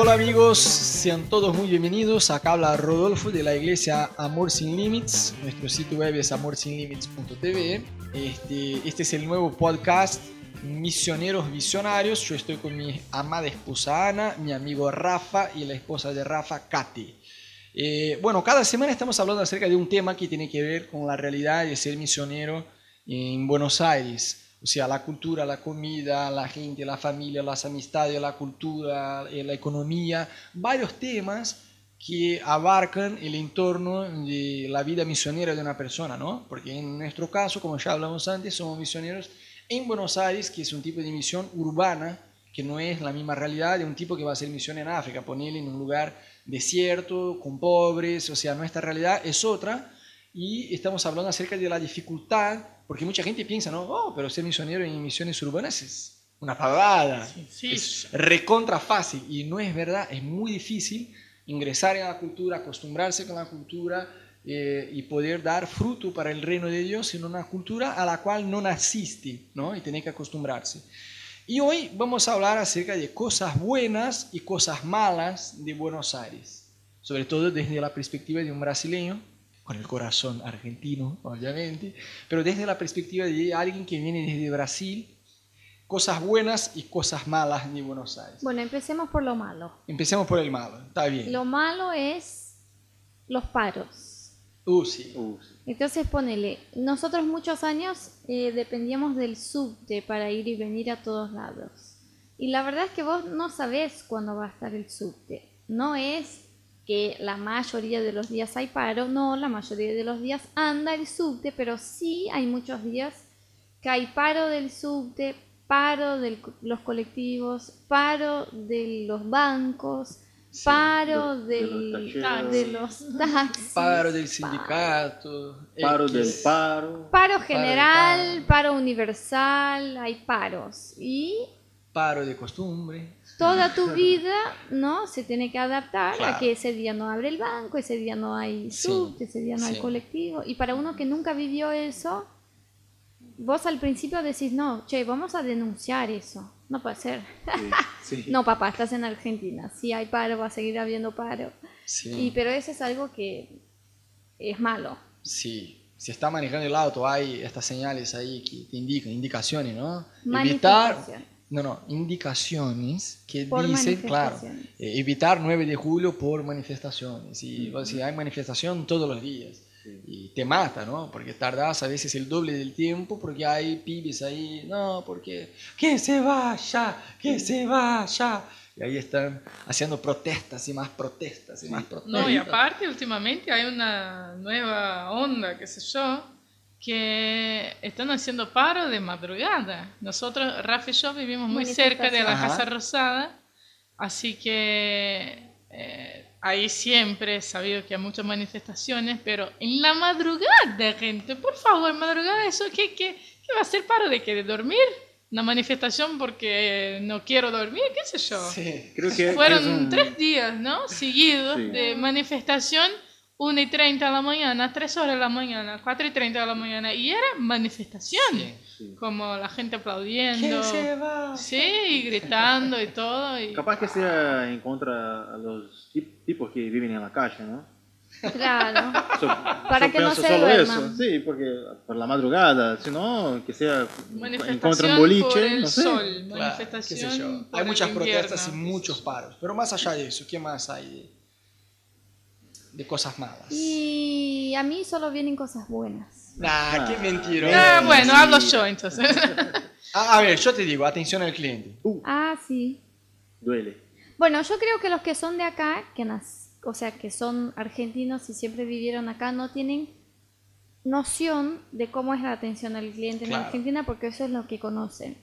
Hola amigos, sean todos muy bienvenidos. Acá habla Rodolfo de la iglesia Amor Sin Límites. Nuestro sitio web es amorsinlimits.tv. Este, este es el nuevo podcast Misioneros Visionarios. Yo estoy con mi amada esposa Ana, mi amigo Rafa y la esposa de Rafa, Katy. Eh, bueno, cada semana estamos hablando acerca de un tema que tiene que ver con la realidad de ser misionero en Buenos Aires. O sea, la cultura, la comida, la gente, la familia, las amistades, la cultura, eh, la economía, varios temas que abarcan el entorno de la vida misionera de una persona, ¿no? Porque en nuestro caso, como ya hablamos antes, somos misioneros en Buenos Aires, que es un tipo de misión urbana, que no es la misma realidad de un tipo que va a hacer misión en África, ponerle en un lugar desierto, con pobres, o sea, nuestra realidad es otra y estamos hablando acerca de la dificultad, porque mucha gente piensa, no, oh, pero ser misionero en misiones urbanas es una pavada, es recontra fácil y no es verdad, es muy difícil ingresar en la cultura, acostumbrarse con la cultura eh, y poder dar fruto para el reino de Dios en una cultura a la cual no naciste, ¿no? Y tener que acostumbrarse. Y hoy vamos a hablar acerca de cosas buenas y cosas malas de Buenos Aires, sobre todo desde la perspectiva de un brasileño, con el corazón argentino, obviamente, pero desde la perspectiva de alguien que viene desde Brasil, cosas buenas y cosas malas de Buenos Aires. Bueno, empecemos por lo malo. Empecemos por el malo, está bien. Lo malo es los paros. Uh, sí. Uh, sí. Entonces ponele, nosotros muchos años eh, dependíamos del subte para ir y venir a todos lados. Y la verdad es que vos no sabés cuándo va a estar el subte. No es que la mayoría de los días hay paro, no, la mayoría de los días anda el subte, pero sí hay muchos días que hay paro del subte, paro de los colectivos, paro de los bancos, paro de- de del- los de, tacheros. los taxis, Paro del sindicato. Paro X. del paro. Paro general, paro. paro universal, hay paros. Y Paro de costumbre. Toda tu vida, ¿no? Se tiene que adaptar Claro. a que ese día no abre el banco, ese día no hay Sí, subte, ese día no hay colectivo. Y para uno que nunca vivió eso, vos al principio decís, no, che, vamos a denunciar eso. No puede ser. Sí. No, papá, estás en Argentina. Si hay paro, va a seguir habiendo paro. Sí. Y, pero eso es algo que es malo. Sí, si está manejando el auto hay estas señales ahí que te indican, indicaciones, ¿no? Manifestaciones. No, no, indicaciones que Por dicen, claro, eh, evitar 9 de julio por manifestaciones. Y decís, hay manifestación todos los días. Sí. Y te mata, ¿no? Porque tardás a veces el doble del tiempo porque hay pibes ahí, no, porque que se vaya, que se vaya. Y ahí están haciendo protestas y más protestas y más protestas. No, y aparte, últimamente hay una nueva onda, qué sé yo, que están haciendo paro de madrugada. Nosotros, Rafa y yo, vivimos muy cerca de la Ajá. Casa Rosada, así que eh, ahí siempre he sabido que hay muchas manifestaciones, pero en la madrugada, gente, por favor, madrugada, ¿eso qué, qué, qué va a ser paro de qué? ¿De dormir? ¿Una manifestación porque no quiero dormir? ¿Qué sé yo? Sí. Creo que Fueron es un- tres días, ¿no? Seguidos Sí. de manifestación, 1 y 30 de la mañana, 3 horas de la mañana, 4 y 30 de la mañana, y era manifestación, Sí. Sí. como la gente aplaudiendo, se va. sí, y gritando y todo. Y... Capaz que sea en contra a los tip- tipos que viven en la calle, ¿no? Claro. So- Para yo que no se solo eso, sí, porque por la madrugada, si no, que sea en Manifestación contra un por boliche, el no sé. sol, Claro, qué sé manifestación yo. por Hay el muchas protestas y invierno. muchos paros. Pero más allá de eso, ¿qué más hay de, cosas malas? Y a mí solo vienen cosas buenas. Nah, qué Ah. mentiroso. Ah, bueno, Sí. hablo yo entonces. A, a ver, yo te digo, atención al cliente. Uh, Ah, sí. duele. Bueno, yo creo que los que son de acá, que nas- o sea, que son argentinos y siempre vivieron acá, no tienen noción de cómo es la atención al cliente en. Argentina porque eso es lo que conocen.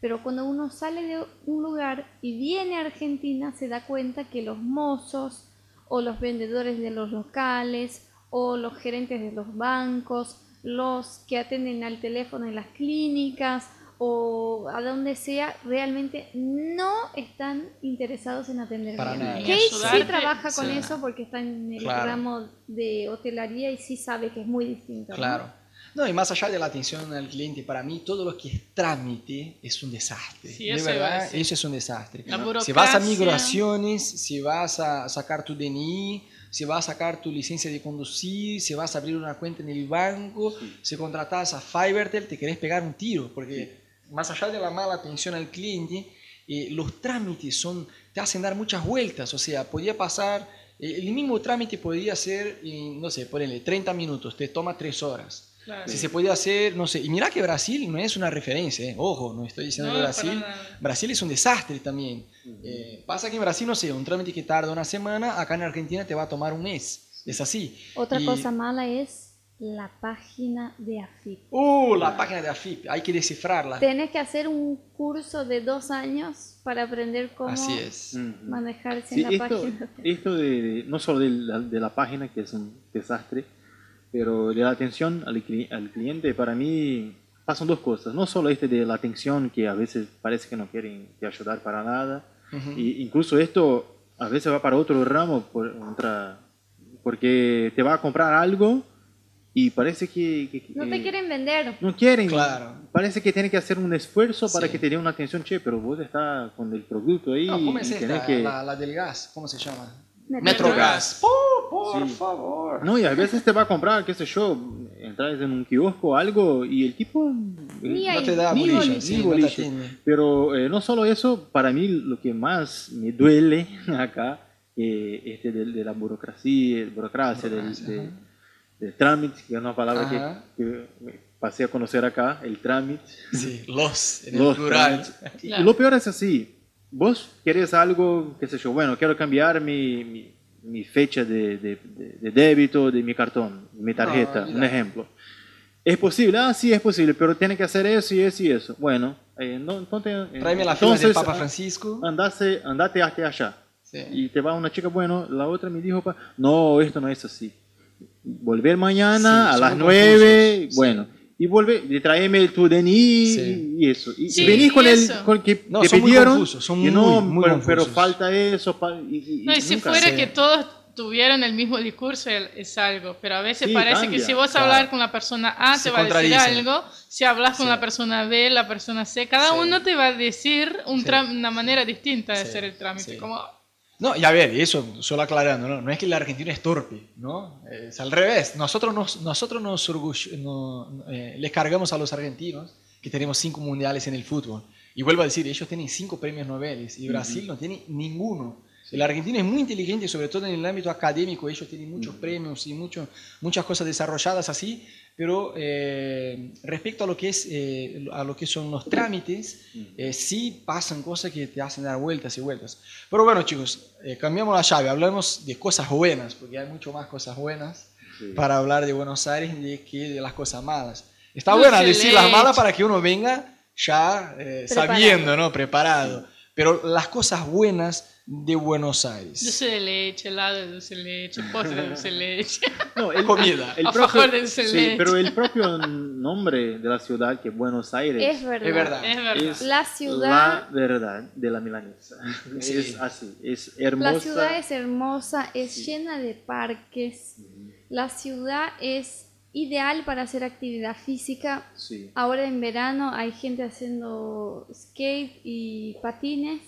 Pero cuando uno sale de un lugar y viene a Argentina, se da cuenta que los mozos o los vendedores de los locales o los gerentes de los bancos, los que atienden al teléfono en las clínicas o a donde sea, realmente no están interesados en atender Para bien. nada. Kate sí trabaja con sí. eso porque está en el Claro. ramo de hotelería y sí sabe que es muy distinto. Claro. No, y más allá de la atención al cliente, para mí todo lo que es trámite es un desastre. Sí, de eso verdad, eso es un desastre. La Si vas a migraciones, si vas a sacar tu DNI, si vas a sacar tu licencia de conducir, si vas a abrir una cuenta en el banco, si contratas a Fivertel, te querés pegar un tiro, porque más allá de la mala atención al cliente, eh, los trámites son, te hacen dar muchas vueltas, o sea, podía pasar, eh, el mismo trámite podría ser, en, no sé, ponele 30 minutos, te toma 3 horas. Claro. Si se podía hacer, no sé, y mira que Brasil no es una referencia, ¿eh? ojo, no estoy diciendo No, que para Brasil. Brasil es un desastre también. Eh, pasa que en Brasil, no sé, un trámite que tarda una semana, acá en Argentina te va a tomar un mes, es así. Otra Y- cosa mala es la página de AFIP. Uh, la página de AFIP, hay que descifrarla. Tenés que hacer un curso de dos años para aprender cómo Así es. Manejarse Sí, en la esto, página. esto de, de- no solo de la, de la página, que es un desastre, pero de la atención al, cli- al cliente, para mí pasan dos cosas. No solo este de la atención, que a veces parece que no quieren te ayudar para nada, Ujú. y incluso esto a veces va para otro ramo, por, otra, porque te va a comprar algo y parece que... que- No que- te quieren vender. no quieren. Claro. Parece que tiene que hacer un esfuerzo para Sí. que te dé una atención, che, pero vos estás con el producto ahí No, ¿Cómo es y tenés esta? que... La, la del gas, ¿cómo se llama? Metrogas. Metrogas. Oh, por Sí. favor. No, y a veces te va a comprar, qué sé yo, entras en un kiosco o algo y el tipo... Ni eh. No te da Ni bolilla, sí, ni bolilla. Pero eh, no solo eso, para mí lo que más me duele acá, eh, este de, de la burocracia, burocracia, del, Burocracia, de- del trámite, que es una palabra que, Ajá. que me pasé a conocer acá, el trámite. Sí, los, en el Los plural. trámites. Claro. Y lo peor es así. Vos querés algo, qué sé yo, bueno, quiero cambiar mi, mi, mi fecha de, de- de- débito de mi cartón, mi tarjeta, No, un olvidate. ejemplo. ¿Es posible? Ah, sí, es posible, pero tiene que hacer eso y eso y eso. Bueno, eh, no, entonces... eh, Tráeme la fila del Papa ah, Francisco. Andase, andate hasta allá. Sí. Y te va una chica, bueno, la otra me dijo, no, esto no es así. Volver mañana Sí, a las nueve, confusos, sí. Y y tráeme tu DNI Sí. y eso. Y Sí, venís con y el con que No, te son muy pidieron, confusos, son y no, muy, muy pero, pero falta eso. pa- y, y- No, y si nunca- fuera sé. que todos tuvieran el mismo discurso es algo, pero a veces Sí, parece cambia, que si vos claro. hablar con la persona A Se te va a decir algo, si hablas con Sí. la persona B, la persona C, cada Sí. uno te va a decir un Sí. una manera distinta de Sí, hacer el trámite. sí. Como, No, y a ver, y eso solo aclarando, ¿no? No es que el argentino es torpe, ¿no? Es al revés. Nosotros nos, nosotros nos no- eh, les cargamos a los argentinos que tenemos cinco mundiales en el fútbol. Y vuelvo a decir, ellos tienen cinco premios Nobel y Brasil no tiene ninguno. El argentino es muy inteligente, sobre todo en el ámbito académico, ellos tienen muchos premios y mucho, muchas cosas desarrolladas así, pero eh, respecto a lo que es eh, a lo que son los trámites, eh, sí pasan cosas que te hacen dar vueltas y vueltas. Pero bueno, chicos, eh, cambiamos la llave, hablamos de cosas buenas, porque hay mucho más cosas buenas Sí. para hablar de Buenos Aires que de las cosas malas. Está buena decir las malas para que uno venga ya eh, sabiendo, ¿no? Preparado. Pero las cosas buenas de Buenos Aires. dulce de leche, helado de dulce de leche, postre de dulce de leche. No, el, Comida. el propio, de dulce de sí, leche. pero el propio nombre de la ciudad, que es Buenos Aires, Es verdad. Es verdad. Es verdad. es La ciudad- la verdad de la milanesa. Sí. Es así, es hermosa. La ciudad es hermosa, es llena de parques. La ciudad es ideal para hacer actividad física. Sí. Ahora en verano hay gente haciendo skate y patines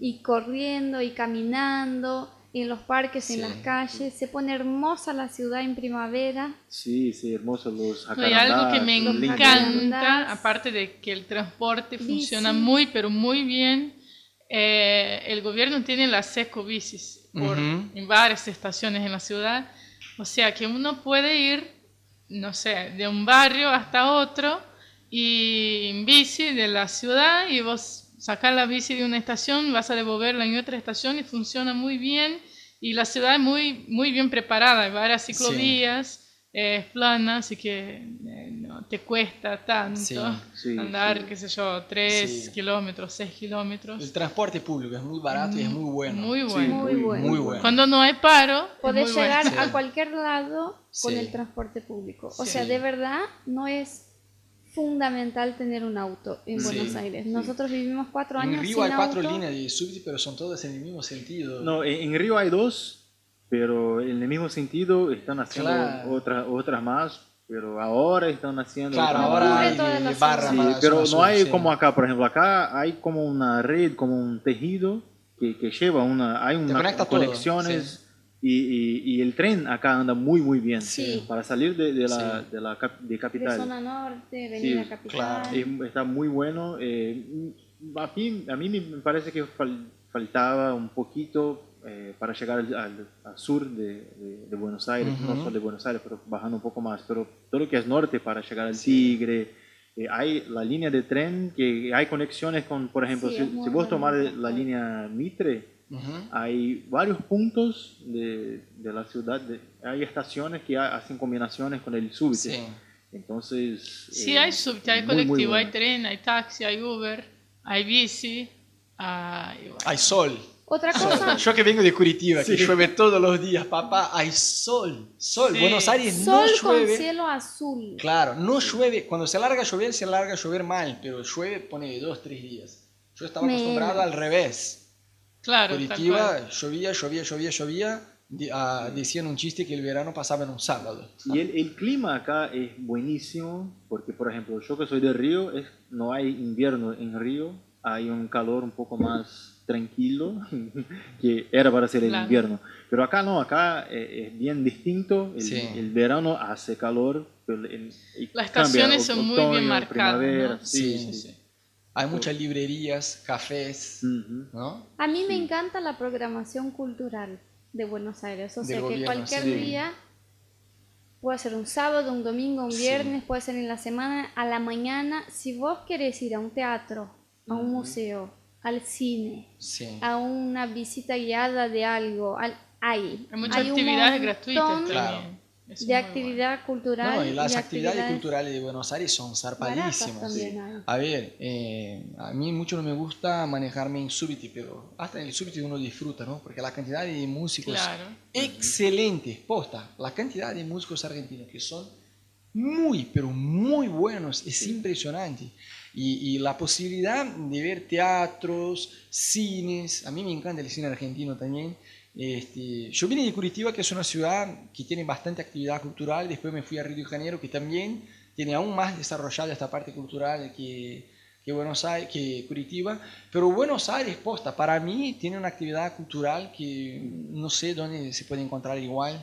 y corriendo y caminando en los parques, en Sí. las calles. Se pone hermosa la ciudad en primavera. Sí, sí, hermosos los No, y algo que me encanta, aparte de que el transporte Bici. funciona muy, pero muy bien, eh, el gobierno tiene las ecobicis por, Ujú. en varias estaciones en la ciudad. O sea que uno puede ir, no sé, de un barrio hasta otro y en bici de la ciudad y vos sacás la bici de una estación, vas a devolverla en otra estación y funciona muy bien. Y la ciudad es muy, muy bien preparada, hay varias ciclovías. eh, Es plana, así que eh, no te cuesta tanto Sí, sí, andar, sí. qué sé yo, 3 Sí. kilómetros, 6 kilómetros. El transporte público es muy barato y es muy bueno. Muy Sí, bueno. Muy bueno. Muy bueno. Cuando no hay paro, Podés muy llegar bueno. Sí. a cualquier lado con Sí. el transporte público. O Sí. sea, de verdad no es fundamental tener un auto en Sí, Buenos Aires. Nosotros vivimos cuatro En años Río sin hay cuatro auto. líneas de subte, pero son todas en el mismo sentido. No, en, en Río hay dos, pero en el mismo sentido están haciendo Claro. otras otras más pero ahora están haciendo... Claro, No ahora hay barra. Sí, pero no hay sí. como acá, por ejemplo, acá hay como una red, como un tejido que, que lleva una, hay una conecta todo, conexiones y, y- y el tren acá anda muy muy bien Sí. para salir de, de la, Sí. de la cap- de De capital. zona norte, venir Sí, a capital. claro. Es- está muy bueno. eh, a, mí, a mí me parece que fal- faltaba un poquito eh, para llegar al, al- al sur de, de- de Buenos Aires, no Ujú. solo de Buenos Aires, pero bajando un poco más. Pero todo lo que es norte para llegar al Sí. Tigre. eh, hay la línea de tren que hay conexiones con, por ejemplo, Sí, si, si vos tomás la línea Mitre, Hay varios puntos de, de la ciudad, de- hay estaciones que ha- hacen combinaciones con el subte. Sí. Entonces... Sí, eh, hay subte, hay muy, muy colectivo, hay tren, hay taxi, hay Uber, hay bici, hay, bueno, Hay sol. Otra cosa, Yo que vengo de Curitiba, que Sí. llueve todos los días, papá, hay sol. Sol. Sí. Buenos Aires sol no con llueve. cielo azul. Claro, no llueve. Cuando se larga a llover, se larga a llover mal, pero llueve, pone dos, tres días. Yo estaba Menos. acostumbrado al revés. Claro, Curitiba llovía, llovía, llovía, llovía. Ah, decían un chiste que el verano pasaba en un sábado. Y el, el clima acá es buenísimo, porque por ejemplo, yo que soy de Río, es, no hay invierno en Río, hay un calor un poco más tranquilo, que era para ser el Claro. invierno. Pero acá no, acá eh, es bien distinto, el, Sí. el verano hace calor, pero el- Las cambia, estaciones son muy bien otoño, marcadas, ¿no? sí, Sí, sí. sí. Hay muchas librerías, cafés. ¿no? A mí me encanta la programación cultural de Buenos Aires. O sea que gobierno, cualquier sí. día puede ser un sábado, un domingo, un Sí. viernes, puede ser en la semana, a la mañana. Si vos querés ir a un teatro, a un museo, al cine, Sí. a una visita guiada de algo, al, hay. Hay muchas Hay actividades gratuitas montón también. Claro. Es De muy bueno. actividad cultural. No, y las de actividades, actividades culturales de Buenos Aires son zarpadísimas. hay. A ver, eh, a mí mucho no me gusta manejarme en subte, pero hasta en el subte uno disfruta, ¿no? Porque la cantidad de músicos Claro. excelentes, posta, la cantidad de músicos argentinos que son muy, pero muy buenos, es impresionante. Y, y la posibilidad de ver teatros, cines, a mí me encanta el cine argentino también. Este, yo vine de Curitiba, que es una ciudad que tiene bastante actividad cultural, después me fui a Río de Janeiro, que también tiene aún más desarrollada esta parte cultural que, que Buenos Aires, que Curitiba, pero Buenos Aires, posta, para mí tiene una actividad cultural que no sé dónde se puede encontrar igual.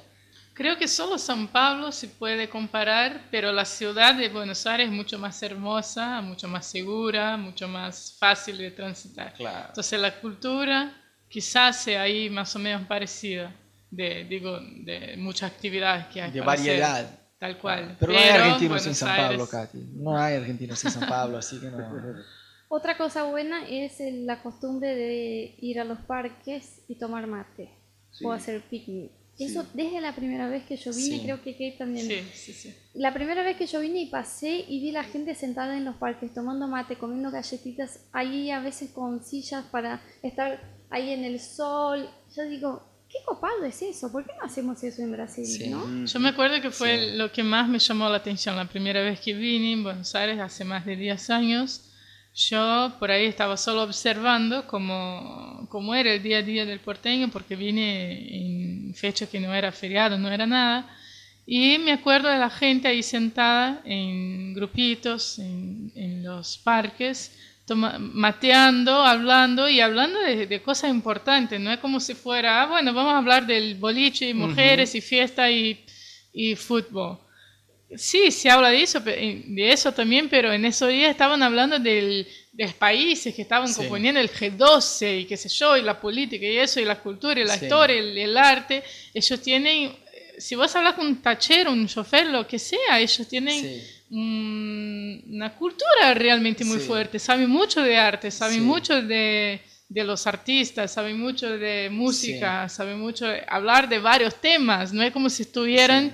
Creo que solo San Pablo se puede comparar, pero la ciudad de Buenos Aires es mucho más hermosa, mucho más segura, mucho más fácil de transitar. Claro. Entonces la cultura quizás sea ahí más o menos parecida, de, digo, de muchas actividades que hay. De para hacer, variedad. tal cual. Pero no hay argentinos Buenos en San Pablo, Katy. No hay argentinos en San Pablo, así que no. Otra cosa buena es la costumbre de ir a los parques y tomar mate Sí. o hacer picnic. Sí. Eso desde la primera vez que yo vine, Sí. creo que Kate también. Sí, sí, sí. La primera vez que yo vine y pasé y vi la gente sentada en los parques tomando mate, comiendo galletitas, ahí a veces con sillas para estar ahí en el sol. Yo digo, qué copado es eso, ¿por qué no hacemos eso en Brasil? Sí. ¿no? Yo me acuerdo que fue Sí. lo que más me llamó la atención la primera vez que vine en Buenos Aires hace más de 10 años. Yo por ahí estaba solo observando cómo, cómo era el día a día del porteño porque vine en fecha que no era feriado, no era nada. Y me acuerdo de la gente ahí sentada en grupitos, en, en los parques, toma- mateando, hablando y hablando de, de cosas importantes. No es como si fuera, ah, bueno, vamos a hablar del boliche y mujeres y fiesta y, y fútbol. Sí, se habla de eso, pe- de eso también, pero en esos días estaban hablando del, de los países que estaban Sí. componiendo el G12 y qué sé yo, y la política y eso, y la cultura y la Sí. historia, el, el arte. Ellos tienen, eh, si vos hablas con un tachero, un chofer, lo que sea, ellos tienen Sí. Mm, una cultura realmente muy Sí. fuerte, saben mucho de arte, saben Sí. mucho de, de los artistas, saben mucho de música, saben mucho de hablar de varios temas, no es como si estuvieran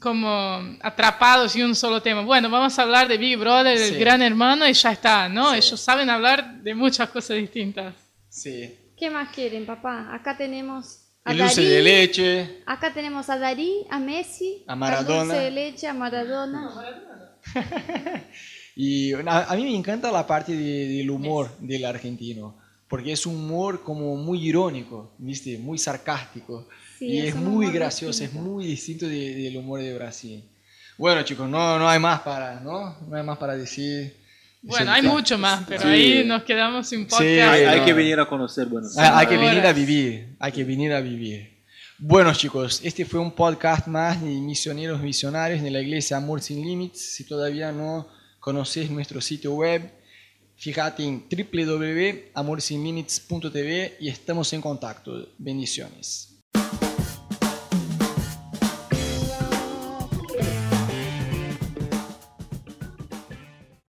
como atrapados en un solo tema. Bueno, vamos a hablar de Big Brother, del Sí. Gran Hermano y ya está, ¿no? Sí. Ellos saben hablar de muchas cosas distintas. Sí. ¿Qué más quieren, papá? Acá tenemos a El dulce Darí, de leche. acá tenemos a Darí, a Messi, A Maradona. dulce de leche, a Maradona. Y a, a mí me encanta la parte de- del humor del argentino, porque es un humor como muy irónico, ¿viste? Muy sarcástico. Sí, y es es muy gracioso, distinto. es muy distinto de- del humor de Brasil. Bueno chicos, no, no hay más para, ¿no? No hay más para decir. Bueno, hay mucho más, pero Sí. ahí nos quedamos sin podcast. Sí. Hay, hay no. que venir a conocer Buenos Hay, hay Aires. que venir a vivir, hay que venir a vivir. Bueno chicos, este fue un podcast más de misioneros misionarios de la iglesia Amor Sin Límites. Si todavía no conoces nuestro sitio web, fíjate en www.amorsinlimites.tv y estamos en contacto. Bendiciones.